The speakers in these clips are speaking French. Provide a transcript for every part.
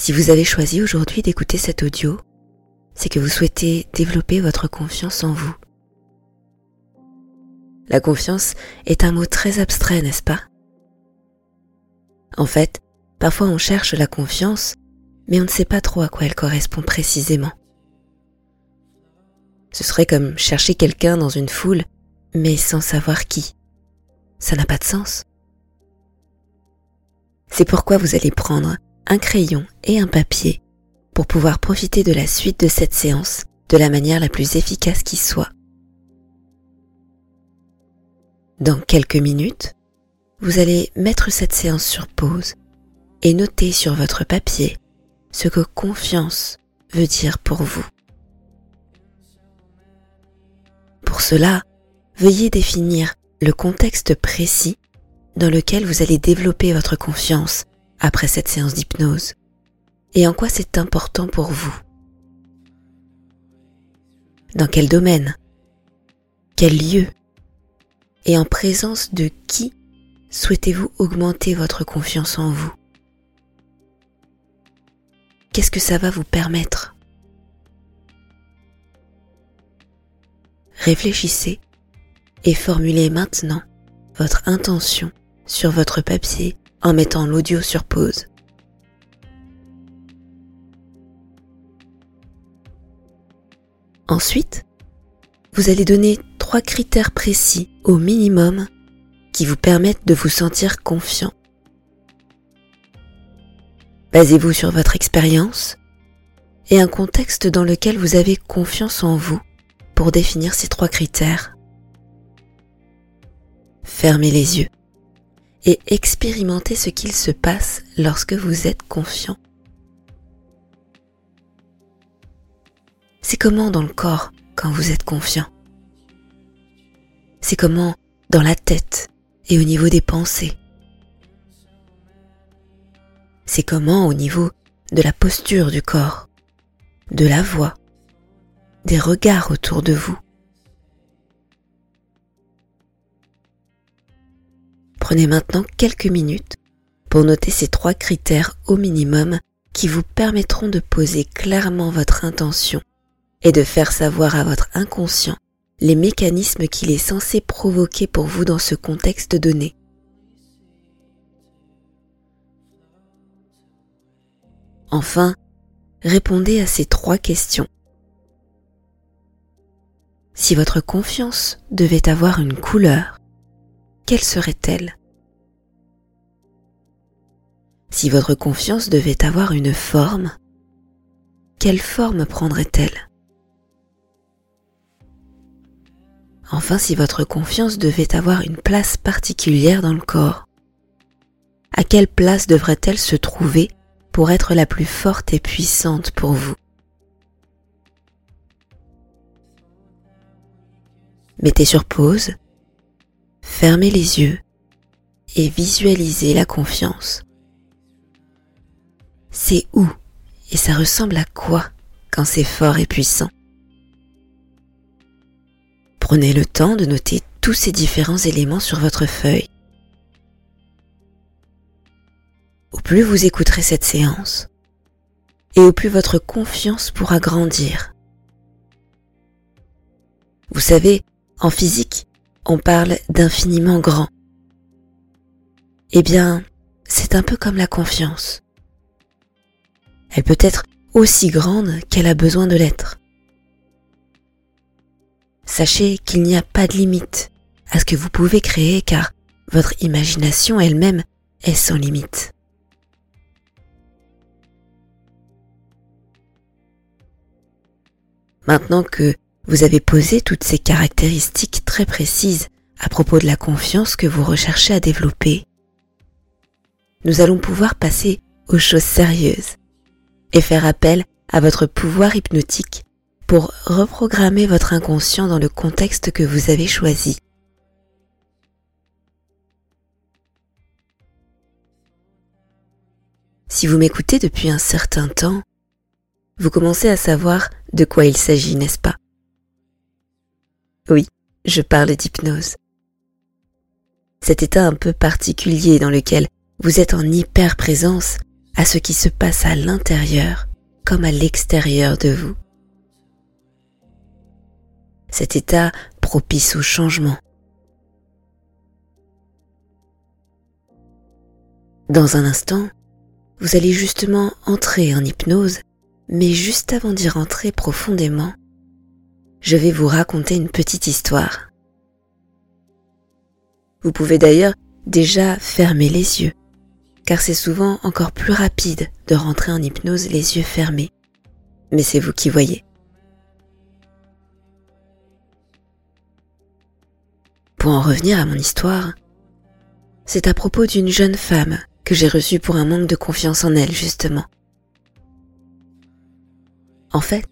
Si vous avez choisi aujourd'hui d'écouter cet audio, c'est que vous souhaitez développer votre confiance en vous. La confiance est un mot très abstrait, n'est-ce pas? En fait, parfois on cherche la confiance, mais on ne sait pas trop à quoi elle correspond précisément. Ce serait comme chercher quelqu'un dans une foule, mais sans savoir qui. Ça n'a pas de sens. C'est pourquoi vous allez prendre un crayon et un papier pour pouvoir profiter de la suite de cette séance de la manière la plus efficace qui soit. Dans quelques minutes, vous allez mettre cette séance sur pause et noter sur votre papier ce que confiance veut dire pour vous. Pour cela, veuillez définir le contexte précis dans lequel vous allez développer votre confiance après cette séance d'hypnose et en quoi c'est important pour vous. Dans quel domaine? Quel lieu? Et en présence de qui souhaitez-vous augmenter votre confiance en vous? Qu'est-ce que ça va vous permettre? Réfléchissez et formulez maintenant votre intention sur votre papier en mettant l'audio sur pause. Ensuite, vous allez donner trois critères précis au minimum qui vous permettent de vous sentir confiant. Basez-vous sur votre expérience et un contexte dans lequel vous avez confiance en vous pour définir ces trois critères. Fermez les yeux et expérimentez ce qu'il se passe lorsque vous êtes confiant. C'est comment dans le corps quand vous êtes confiant? C'est comment dans la tête et au niveau des pensées? C'est comment au niveau de la posture du corps, de la voix, des regards autour de vous? Prenez maintenant quelques minutes pour noter ces trois critères au minimum qui vous permettront de poser clairement votre intention et de faire savoir à votre inconscient les mécanismes qu'il est censé provoquer pour vous dans ce contexte donné. Enfin, répondez à ces trois questions. Si votre confiance devait avoir une couleur, quelle serait-elle? Si votre confiance devait avoir une forme, quelle forme prendrait-elle? Enfin, si votre confiance devait avoir une place particulière dans le corps, à quelle place devrait-elle se trouver pour être la plus forte et puissante pour vous? Mettez sur pause, fermez les yeux et visualisez la confiance c'est où et ça ressemble à quoi quand c'est fort et puissant? Prenez le temps de noter tous ces différents éléments sur votre feuille. Au plus vous écouterez cette séance, et au plus votre confiance pourra grandir. Vous savez, en physique, on parle d'infiniment grand. Eh bien, c'est un peu comme la confiance elle peut être aussi grande qu'elle a besoin de l'être. Sachez qu'il n'y a pas de limite à ce que vous pouvez créer car votre imagination elle-même est sans limite. Maintenant que vous avez posé toutes ces caractéristiques très précises à propos de la confiance que vous recherchez à développer, nous allons pouvoir passer aux choses sérieuses et faire appel à votre pouvoir hypnotique pour reprogrammer votre inconscient dans le contexte que vous avez choisi. Si vous m'écoutez depuis un certain temps, vous commencez à savoir de quoi il s'agit, n'est-ce pas? Oui, je parle d'hypnose. Cet état un peu particulier dans lequel vous êtes en hyper présence à ce qui se passe à l'intérieur comme à l'extérieur de vous. Cet état propice au changement. Dans un instant, vous allez justement entrer en hypnose, mais juste avant d'y rentrer profondément, je vais vous raconter une petite histoire. Vous pouvez d'ailleurs déjà fermer les yeux car c'est souvent encore plus rapide de rentrer en hypnose les yeux fermés. Mais c'est vous qui voyez. Pour en revenir à mon histoire, c'est à propos d'une jeune femme que j'ai reçue pour un manque de confiance en elle, justement. En fait,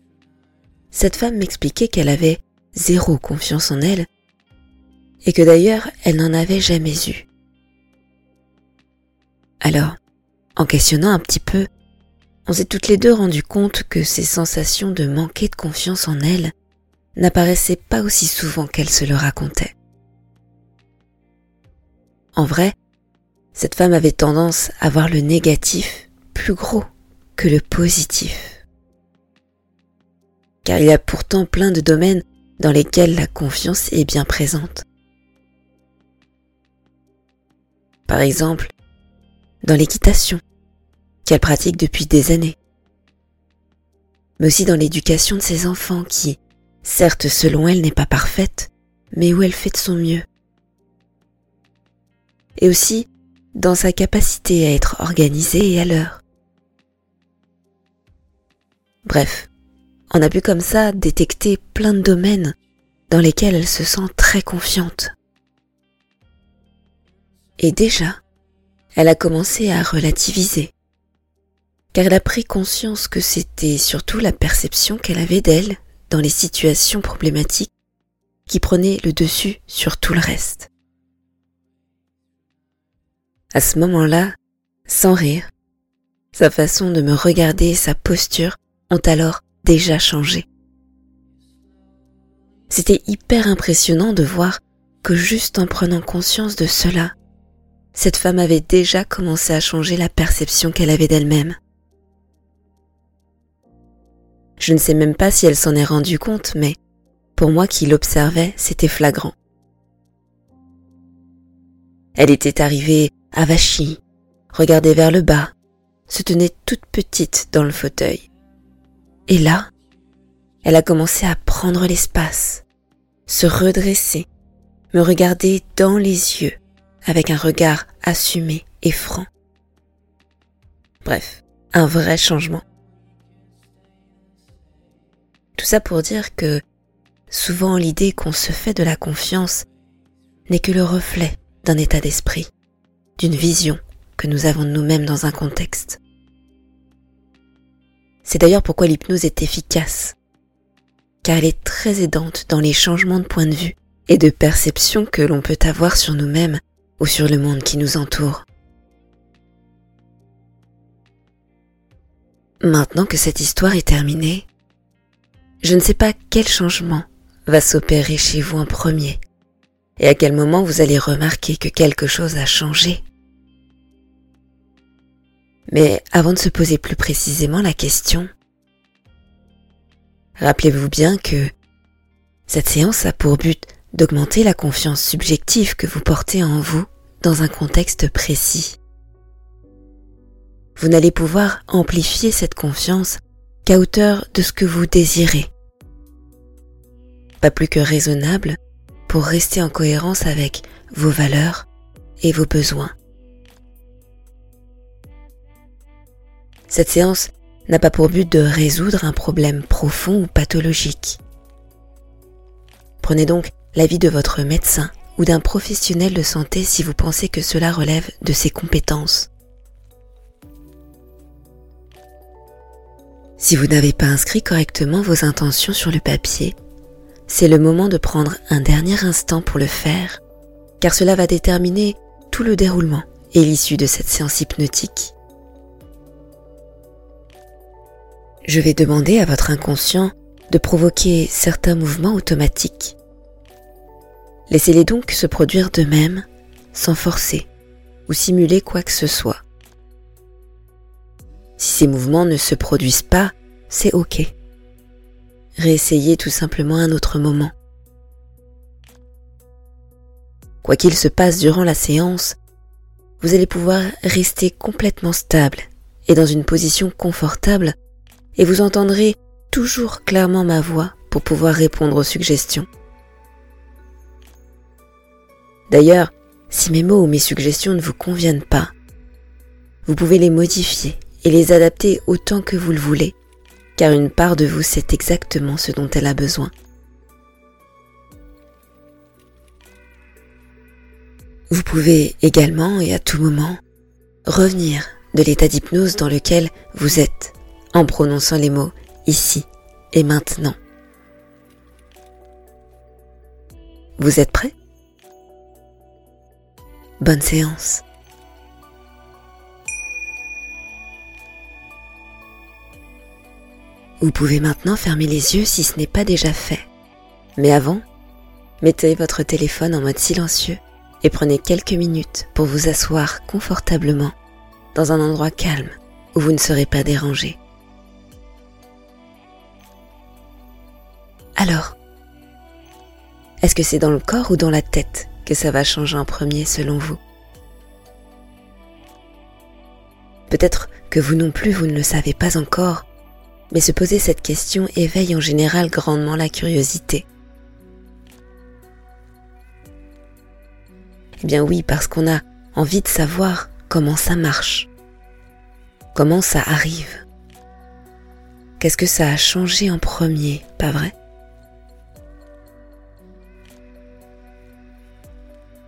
cette femme m'expliquait qu'elle avait zéro confiance en elle et que d'ailleurs elle n'en avait jamais eu. Alors, en questionnant un petit peu, on s'est toutes les deux rendu compte que ces sensations de manquer de confiance en elle n'apparaissaient pas aussi souvent qu'elle se le racontait. En vrai, cette femme avait tendance à voir le négatif plus gros que le positif. Car il y a pourtant plein de domaines dans lesquels la confiance est bien présente. Par exemple, dans l'équitation, qu'elle pratique depuis des années, mais aussi dans l'éducation de ses enfants qui, certes selon elle, n'est pas parfaite, mais où elle fait de son mieux. Et aussi dans sa capacité à être organisée et à l'heure. Bref, on a pu comme ça détecter plein de domaines dans lesquels elle se sent très confiante. Et déjà, elle a commencé à relativiser, car elle a pris conscience que c'était surtout la perception qu'elle avait d'elle dans les situations problématiques qui prenait le dessus sur tout le reste. À ce moment-là, sans rire, sa façon de me regarder et sa posture ont alors déjà changé. C'était hyper impressionnant de voir que juste en prenant conscience de cela, cette femme avait déjà commencé à changer la perception qu'elle avait d'elle-même. Je ne sais même pas si elle s'en est rendue compte, mais pour moi qui l'observais, c'était flagrant. Elle était arrivée avachie, regardait vers le bas, se tenait toute petite dans le fauteuil. Et là, elle a commencé à prendre l'espace, se redresser, me regarder dans les yeux avec un regard assumé et franc. Bref, un vrai changement. Tout ça pour dire que souvent l'idée qu'on se fait de la confiance n'est que le reflet d'un état d'esprit, d'une vision que nous avons de nous-mêmes dans un contexte. C'est d'ailleurs pourquoi l'hypnose est efficace, car elle est très aidante dans les changements de point de vue et de perception que l'on peut avoir sur nous-mêmes ou sur le monde qui nous entoure. Maintenant que cette histoire est terminée, je ne sais pas quel changement va s'opérer chez vous en premier et à quel moment vous allez remarquer que quelque chose a changé. Mais avant de se poser plus précisément la question, rappelez-vous bien que cette séance a pour but d'augmenter la confiance subjective que vous portez en vous dans un contexte précis. vous n'allez pouvoir amplifier cette confiance qu'à hauteur de ce que vous désirez. Pas plus que raisonnable pour rester en cohérence avec vos valeurs et vos besoins. Cette séance n'a pas pour but de résoudre un problème profond ou pathologique. Prenez donc l'avis de votre médecin ou d'un professionnel de santé si vous pensez que cela relève de ses compétences. Si vous n'avez pas inscrit correctement vos intentions sur le papier, c'est le moment de prendre un dernier instant pour le faire, car cela va déterminer tout le déroulement et l'issue de cette séance hypnotique. Je vais demander à votre inconscient de provoquer certains mouvements automatiques. Laissez-les donc se produire d'eux-mêmes, sans forcer ou simuler quoi que ce soit. Si ces mouvements ne se produisent pas, c'est OK. Réessayez tout simplement un autre moment. Quoi qu'il se passe durant la séance, vous allez pouvoir rester complètement stable et dans une position confortable et vous entendrez toujours clairement ma voix pour pouvoir répondre aux suggestions. D'ailleurs, si mes mots ou mes suggestions ne vous conviennent pas, vous pouvez les modifier et les adapter autant que vous le voulez, car une part de vous sait exactement ce dont elle a besoin. Vous pouvez également et à tout moment revenir de l'état d'hypnose dans lequel vous êtes en prononçant les mots ici et maintenant. Vous êtes prêt? Bonne séance. Vous pouvez maintenant fermer les yeux si ce n'est pas déjà fait. Mais avant, mettez votre téléphone en mode silencieux et prenez quelques minutes pour vous asseoir confortablement dans un endroit calme où vous ne serez pas dérangé. Alors, est-ce que c'est dans le corps ou dans la tête que ça va changer en premier selon vous Peut-être que vous non plus vous ne le savez pas encore, mais se poser cette question éveille en général grandement la curiosité. Eh bien oui, parce qu'on a envie de savoir comment ça marche, comment ça arrive. Qu'est-ce que ça a changé en premier, pas vrai?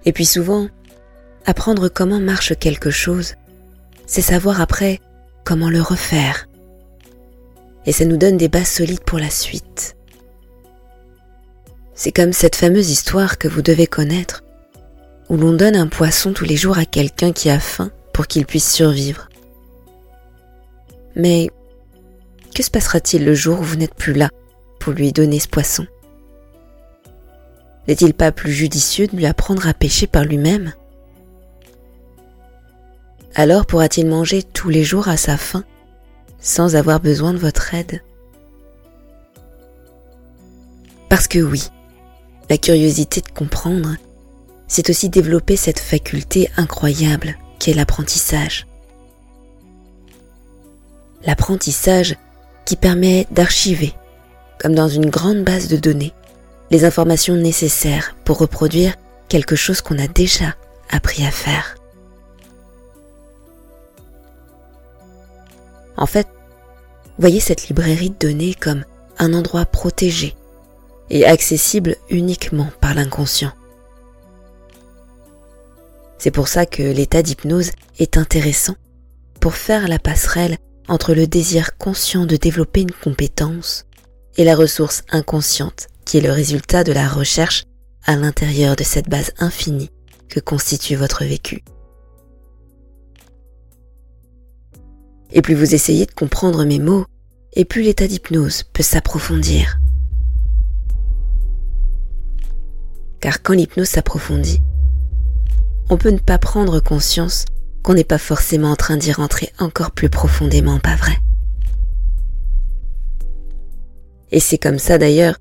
Et puis souvent, apprendre comment marche quelque chose, c'est savoir après comment le refaire. Et ça nous donne des bases solides pour la suite. C'est comme cette fameuse histoire que vous devez connaître, où l'on donne un poisson tous les jours à quelqu'un qui a faim pour qu'il puisse survivre. Mais que se passera-t-il le jour où vous n'êtes plus là pour lui donner ce poisson? N'est-il pas plus judicieux de lui apprendre à pêcher par lui-même? Alors pourra-t-il manger tous les jours à sa faim sans avoir besoin de votre aide? Parce que oui, la curiosité de comprendre, c'est aussi développer cette faculté incroyable qu'est l'apprentissage. L'apprentissage qui permet d'archiver, comme dans une grande base de données, les informations nécessaires pour reproduire quelque chose qu'on a déjà appris à faire. En fait, voyez cette librairie de données comme un endroit protégé et accessible uniquement par l'inconscient. C'est pour ça que l'état d'hypnose est intéressant pour faire la passerelle entre le désir conscient de développer une compétence et la ressource inconsciente qui est le résultat de la recherche à l'intérieur de cette base infinie que constitue votre vécu. Et plus vous essayez de comprendre mes mots, et plus l'état d'hypnose peut s'approfondir. Car quand l'hypnose s'approfondit, on peut ne pas prendre conscience qu'on n'est pas forcément en train d'y rentrer encore plus profondément, pas vrai? Et c'est comme ça d'ailleurs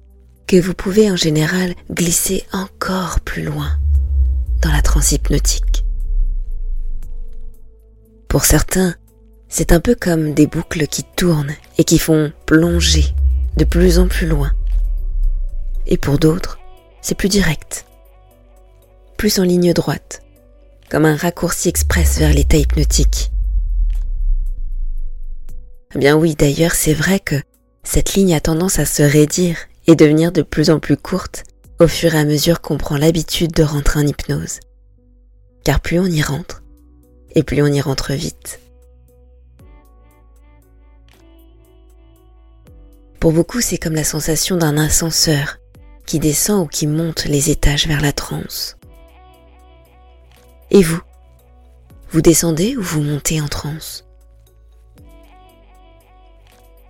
que vous pouvez en général glisser encore plus loin dans la transe hypnotique. Pour certains, c'est un peu comme des boucles qui tournent et qui font plonger de plus en plus loin. Et pour d'autres, c'est plus direct, plus en ligne droite, comme un raccourci express vers l'état hypnotique. Eh bien oui, d'ailleurs, c'est vrai que cette ligne a tendance à se raidir et devenir de plus en plus courte au fur et à mesure qu'on prend l'habitude de rentrer en hypnose. Car plus on y rentre, et plus on y rentre vite. Pour beaucoup, c'est comme la sensation d'un ascenseur qui descend ou qui monte les étages vers la transe. Et vous? Vous descendez ou vous montez en transe?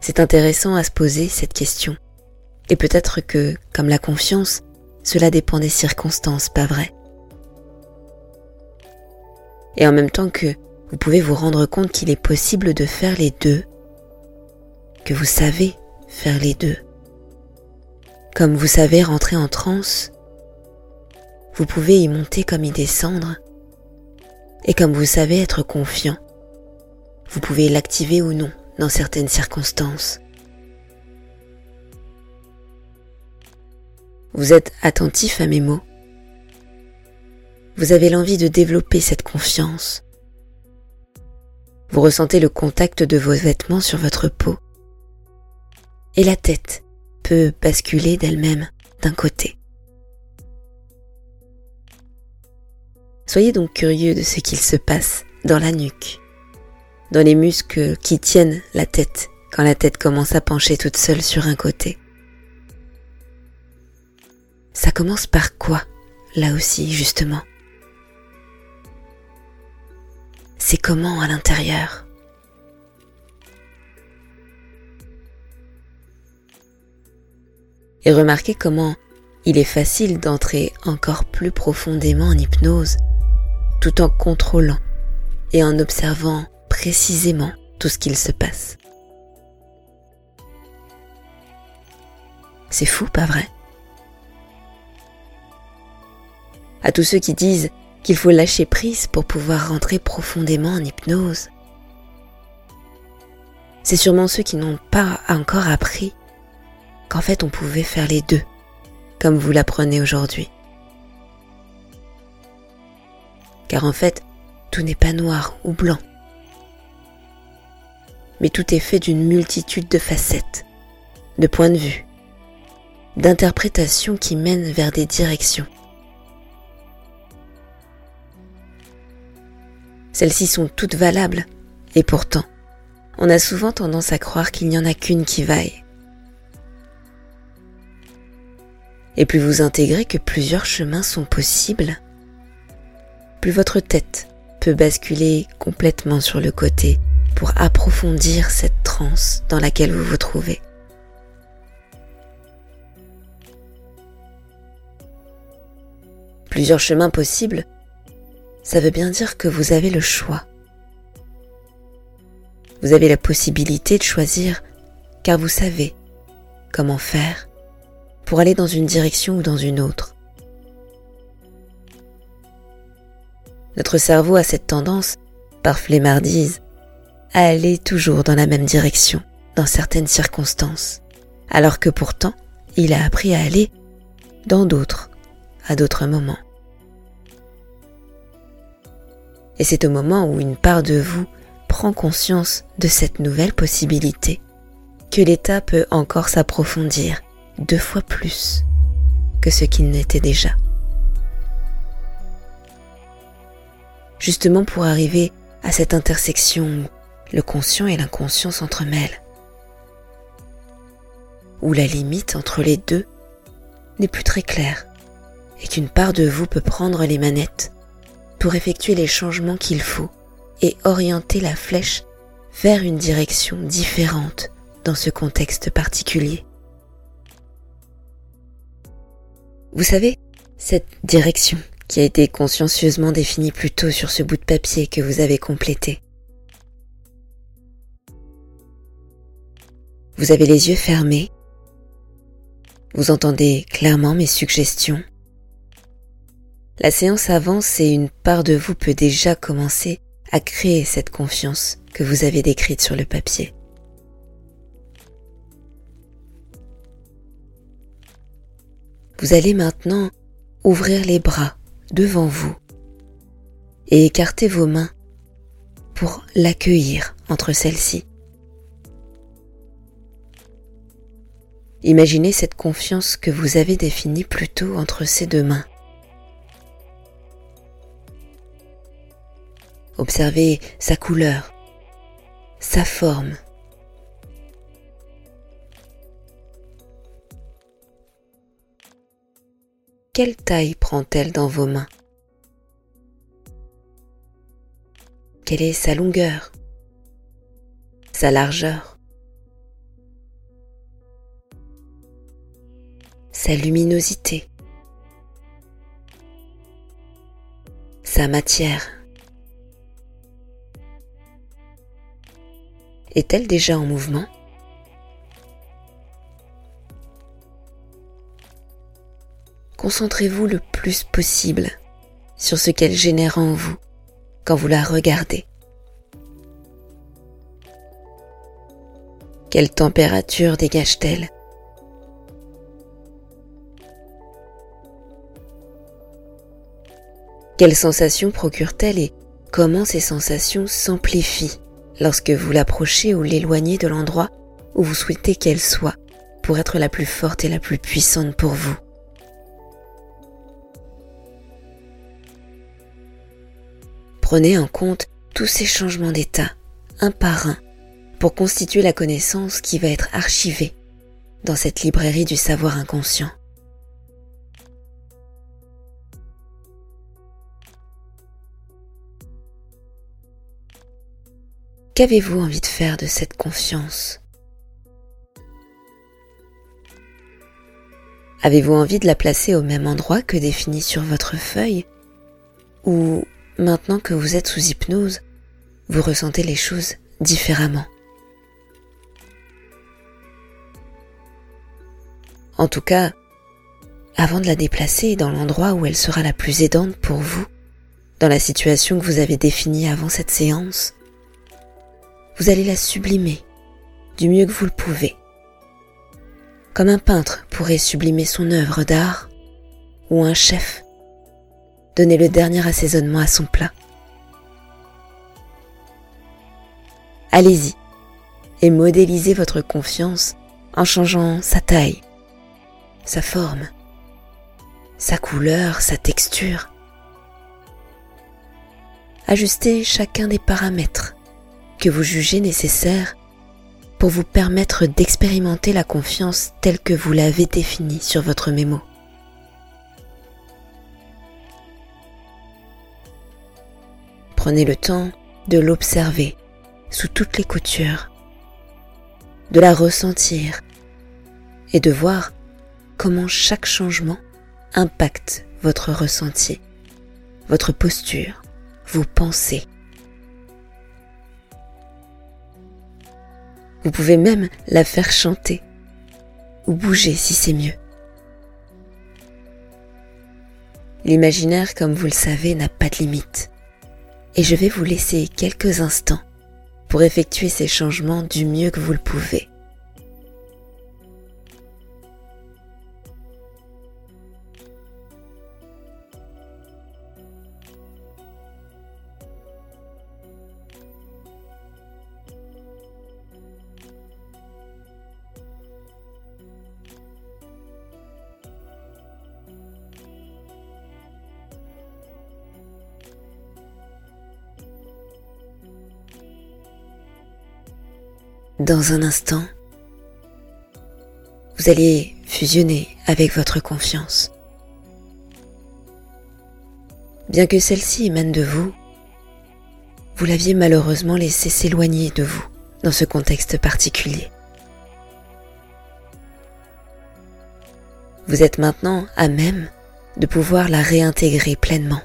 C'est intéressant à se poser cette question. Et peut-être que, comme la confiance, cela dépend des circonstances, pas vrai? Et en même temps que vous pouvez vous rendre compte qu'il est possible de faire les deux, que vous savez faire les deux. Comme vous savez rentrer en transe, vous pouvez y monter comme y descendre, et comme vous savez être confiant, vous pouvez l'activer ou non dans certaines circonstances. Vous êtes attentif à mes mots. Vous avez l'envie de développer cette confiance. Vous ressentez le contact de vos vêtements sur votre peau et la tête peut basculer d'elle-même d'un côté. Soyez donc curieux de ce qu'il se passe dans la nuque, dans les muscles qui tiennent la tête quand la tête commence à pencher toute seule sur un côté. Ça commence par quoi, là aussi, justement? C'est comment à l'intérieur? Et remarquez comment il est facile d'entrer encore plus profondément en hypnose tout en contrôlant et en observant précisément tout ce qu'il se passe. C'est fou, pas vrai? À tous ceux qui disent qu'il faut lâcher prise pour pouvoir rentrer profondément en hypnose, c'est sûrement ceux qui n'ont pas encore appris qu'en fait on pouvait faire les deux, comme vous l'apprenez aujourd'hui. Car en fait, tout n'est pas noir ou blanc, mais tout est fait d'une multitude de facettes, de points de vue, d'interprétations qui mènent vers des directions. Celles-ci sont toutes valables, et pourtant, on a souvent tendance à croire qu'il n'y en a qu'une qui vaille. Et plus vous intégrez que plusieurs chemins sont possibles, plus votre tête peut basculer complètement sur le côté pour approfondir cette transe dans laquelle vous vous trouvez. Plusieurs chemins possibles, ça veut bien dire que vous avez le choix. Vous avez la possibilité de choisir car vous savez comment faire pour aller dans une direction ou dans une autre. Notre cerveau a cette tendance, par flemmardise, à aller toujours dans la même direction, dans certaines circonstances, alors que pourtant, il a appris à aller dans d'autres, à d'autres moments. Et c'est au moment où une part de vous prend conscience de cette nouvelle possibilité que l'état peut encore s'approfondir deux fois plus que ce qu'il n'était déjà. Justement pour arriver à cette intersection où le conscient et l'inconscient s'entremêlent, où la limite entre les deux n'est plus très claire et qu'une part de vous peut prendre les manettes pour effectuer les changements qu'il faut et orienter la flèche vers une direction différente dans ce contexte particulier. Vous savez, cette direction qui a été consciencieusement définie plus tôt sur ce bout de papier que vous avez complété. Vous avez les yeux fermés. Vous entendez clairement mes suggestions. La séance avance et une part de vous peut déjà commencer à créer cette confiance que vous avez décrites sur le papier. Vous allez maintenant ouvrir les bras devant vous et écarter vos mains pour l'accueillir entre celles-ci. Imaginez cette confiance que vous avez définie plus tôt entre ces deux mains. Observez sa couleur, sa forme. Quelle taille prend-elle dans vos mains? Quelle est sa longueur? Sa largeur? Sa luminosité? Sa matière? Est-elle déjà en mouvement? Concentrez-vous le plus possible sur ce qu'elle génère en vous quand vous la regardez. Quelle température dégage-t-elle? Quelles sensations procure-t-elle et comment ces sensations s'amplifient? Lorsque vous l'approchez ou l'éloignez de l'endroit où vous souhaitez qu'elle soit pour être la plus forte et la plus puissante pour vous. Prenez en compte tous ces changements d'état, un par un, pour constituer la connaissance qui va être archivée dans cette librairie du savoir inconscient. Qu'avez-vous envie de faire de cette confiance? Avez-vous envie de la placer au même endroit que défini sur votre feuille? Ou maintenant que vous êtes sous hypnose, vous ressentez les choses différemment? En tout cas, avant de la déplacer dans l'endroit où elle sera la plus aidante pour vous, dans la situation que vous avez définie avant cette séance, vous allez la sublimer du mieux que vous le pouvez. Comme un peintre pourrait sublimer son œuvre d'art ou un chef donner le dernier assaisonnement à son plat. Allez-y et modélisez votre confiance en changeant sa taille, sa forme, sa couleur, sa texture. Ajustez chacun des paramètres que vous jugez nécessaire pour vous permettre d'expérimenter la confiance telle que vous l'avez définie sur votre mémo. Prenez le temps de l'observer sous toutes les coutures, de la ressentir et de voir comment chaque changement impacte votre ressenti, votre posture, vos pensées. Vous pouvez même la faire chanter ou bouger si c'est mieux. L'imaginaire, comme vous le savez, n'a pas de limite. Et je vais vous laisser quelques instants pour effectuer ces changements du mieux que vous le pouvez. Dans un instant, vous allez fusionner avec votre confiance. Bien que celle-ci émane de vous, vous l'aviez malheureusement laissée s'éloigner de vous dans ce contexte particulier. Vous êtes maintenant à même de pouvoir la réintégrer pleinement.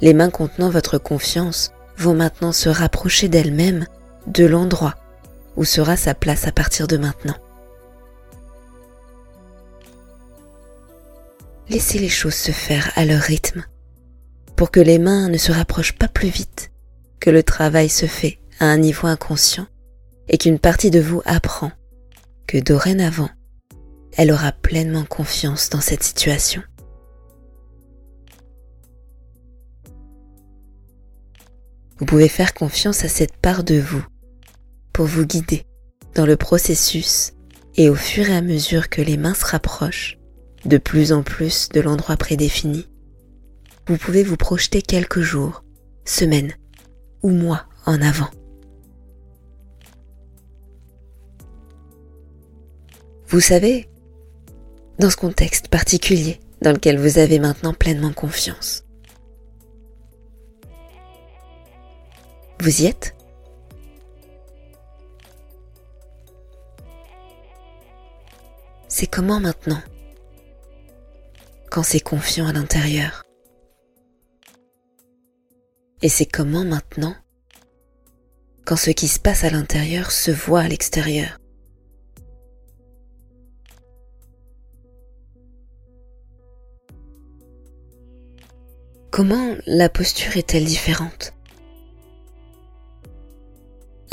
Les mains contenant votre confiance vont maintenant se rapprocher d'elle-même de l'endroit où sera sa place à partir de maintenant. Laissez les choses se faire à leur rythme pour que les mains ne se rapprochent pas plus vite, que le travail se fait à un niveau inconscient et qu'une partie de vous apprend que dorénavant, elle aura pleinement confiance dans cette situation. Vous pouvez faire confiance à cette part de vous pour vous guider dans le processus et au fur et à mesure que les mains se rapprochent de plus en plus de l'endroit prédéfini, vous pouvez vous projeter quelques jours, semaines ou mois en avant. Vous savez, dans ce contexte particulier dans lequel vous avez maintenant pleinement confiance. Vous y êtes? C'est comment maintenant? Quand c'est confiant à l'intérieur. Et c'est comment maintenant? Quand ce qui se passe à l'intérieur se voit à l'extérieur. Comment la posture est-elle différente?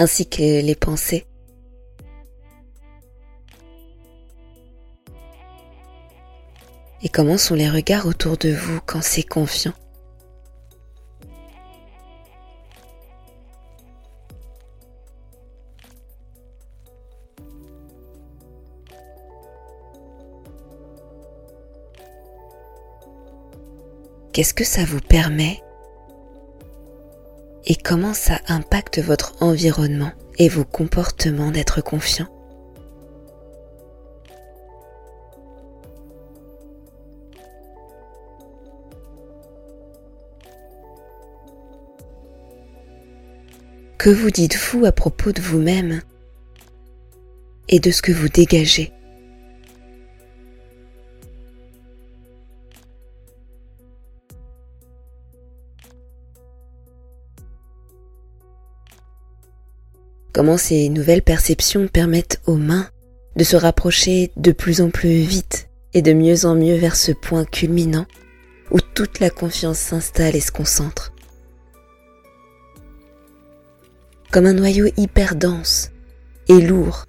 Ainsi que les pensées. Et comment sont les regards autour de vous quand c'est confiant? Qu'est-ce que ça vous permet Et comment ça impacte votre environnement et vos comportements d'être confiant? Que vous dites-vous à propos de vous-même et de ce que vous dégagez? Comment ces nouvelles perceptions permettent aux mains de se rapprocher de plus en plus vite et de mieux en mieux vers ce point culminant où toute la confiance s'installe et se concentre. Comme un noyau hyper dense et lourd,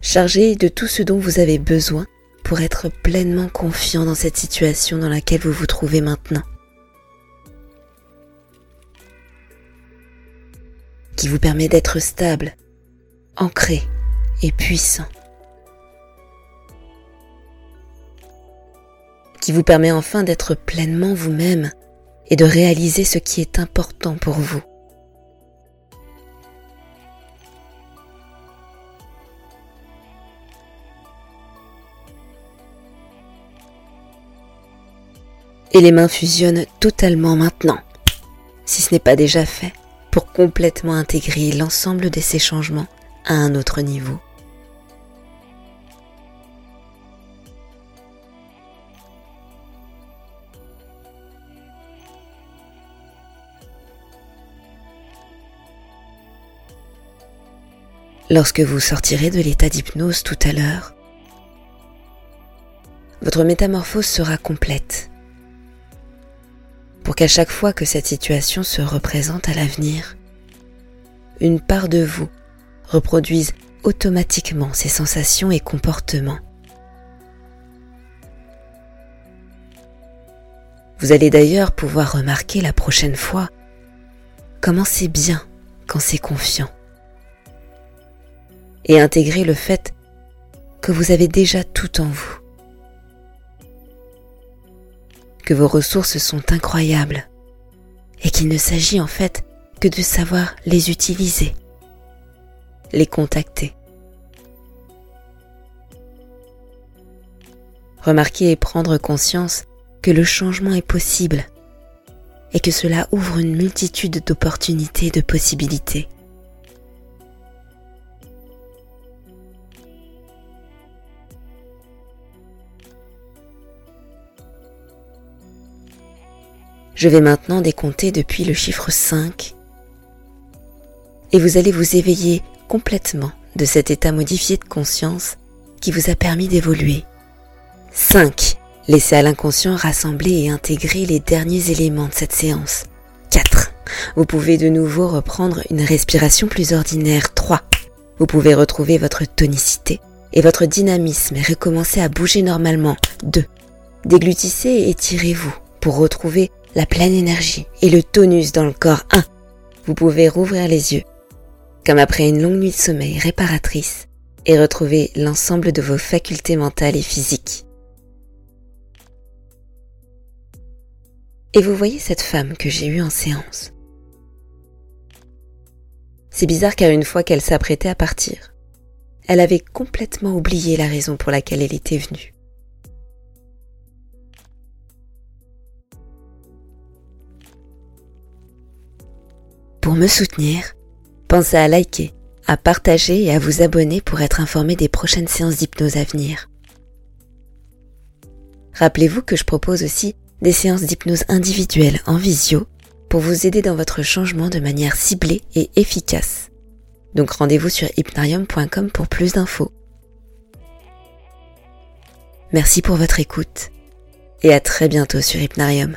chargé de tout ce dont vous avez besoin pour être pleinement confiant dans cette situation dans laquelle vous vous trouvez maintenant. Qui vous permet d'être stable ancré et puissant, qui vous permet enfin d'être pleinement vous-même et de réaliser ce qui est important pour vous. Et les mains fusionnent totalement maintenant, si ce n'est pas déjà fait, pour complètement intégrer l'ensemble de ces changements à un autre niveau. Lorsque vous sortirez de l'état d'hypnose tout à l'heure, votre métamorphose sera complète pour qu'à chaque fois que cette situation se représente à l'avenir, une part de vous reproduisent automatiquement ces sensations et comportements. Vous allez d'ailleurs pouvoir remarquer la prochaine fois comment c'est bien quand c'est confiant. Et intégrer le fait que vous avez déjà tout en vous. Que vos ressources sont incroyables et qu'il ne s'agit en fait que de savoir les utiliser les contacter. Remarquer et prendre conscience que le changement est possible et que cela ouvre une multitude d'opportunités et de possibilités. Je vais maintenant décompter depuis le chiffre 5 et vous allez vous éveiller complètement de cet état modifié de conscience qui vous a permis d'évoluer. 5. Laissez à l'inconscient rassembler et intégrer les derniers éléments de cette séance. 4. Vous pouvez de nouveau reprendre une respiration plus ordinaire. 3. Vous pouvez retrouver votre tonicité et votre dynamisme et recommencer à bouger normalement. 2. Déglutissez et étirez-vous pour retrouver la pleine énergie et le tonus dans le corps. 1. Vous pouvez rouvrir les yeux, comme après une longue nuit de sommeil réparatrice, et retrouver l'ensemble de vos facultés mentales et physiques. Et vous voyez cette femme que j'ai eue en séance. C'est bizarre car une fois qu'elle s'apprêtait à partir, elle avait complètement oublié la raison pour laquelle elle était venue. Pour me soutenir, pensez à liker, à partager et à vous abonner pour être informé des prochaines séances d'hypnose à venir. Rappelez-vous que je propose aussi des séances d'hypnose individuelles en visio pour vous aider dans votre changement de manière ciblée et efficace. Donc rendez-vous sur hypnarium.com pour plus d'infos. Merci pour votre écoute et à très bientôt sur Hypnarium.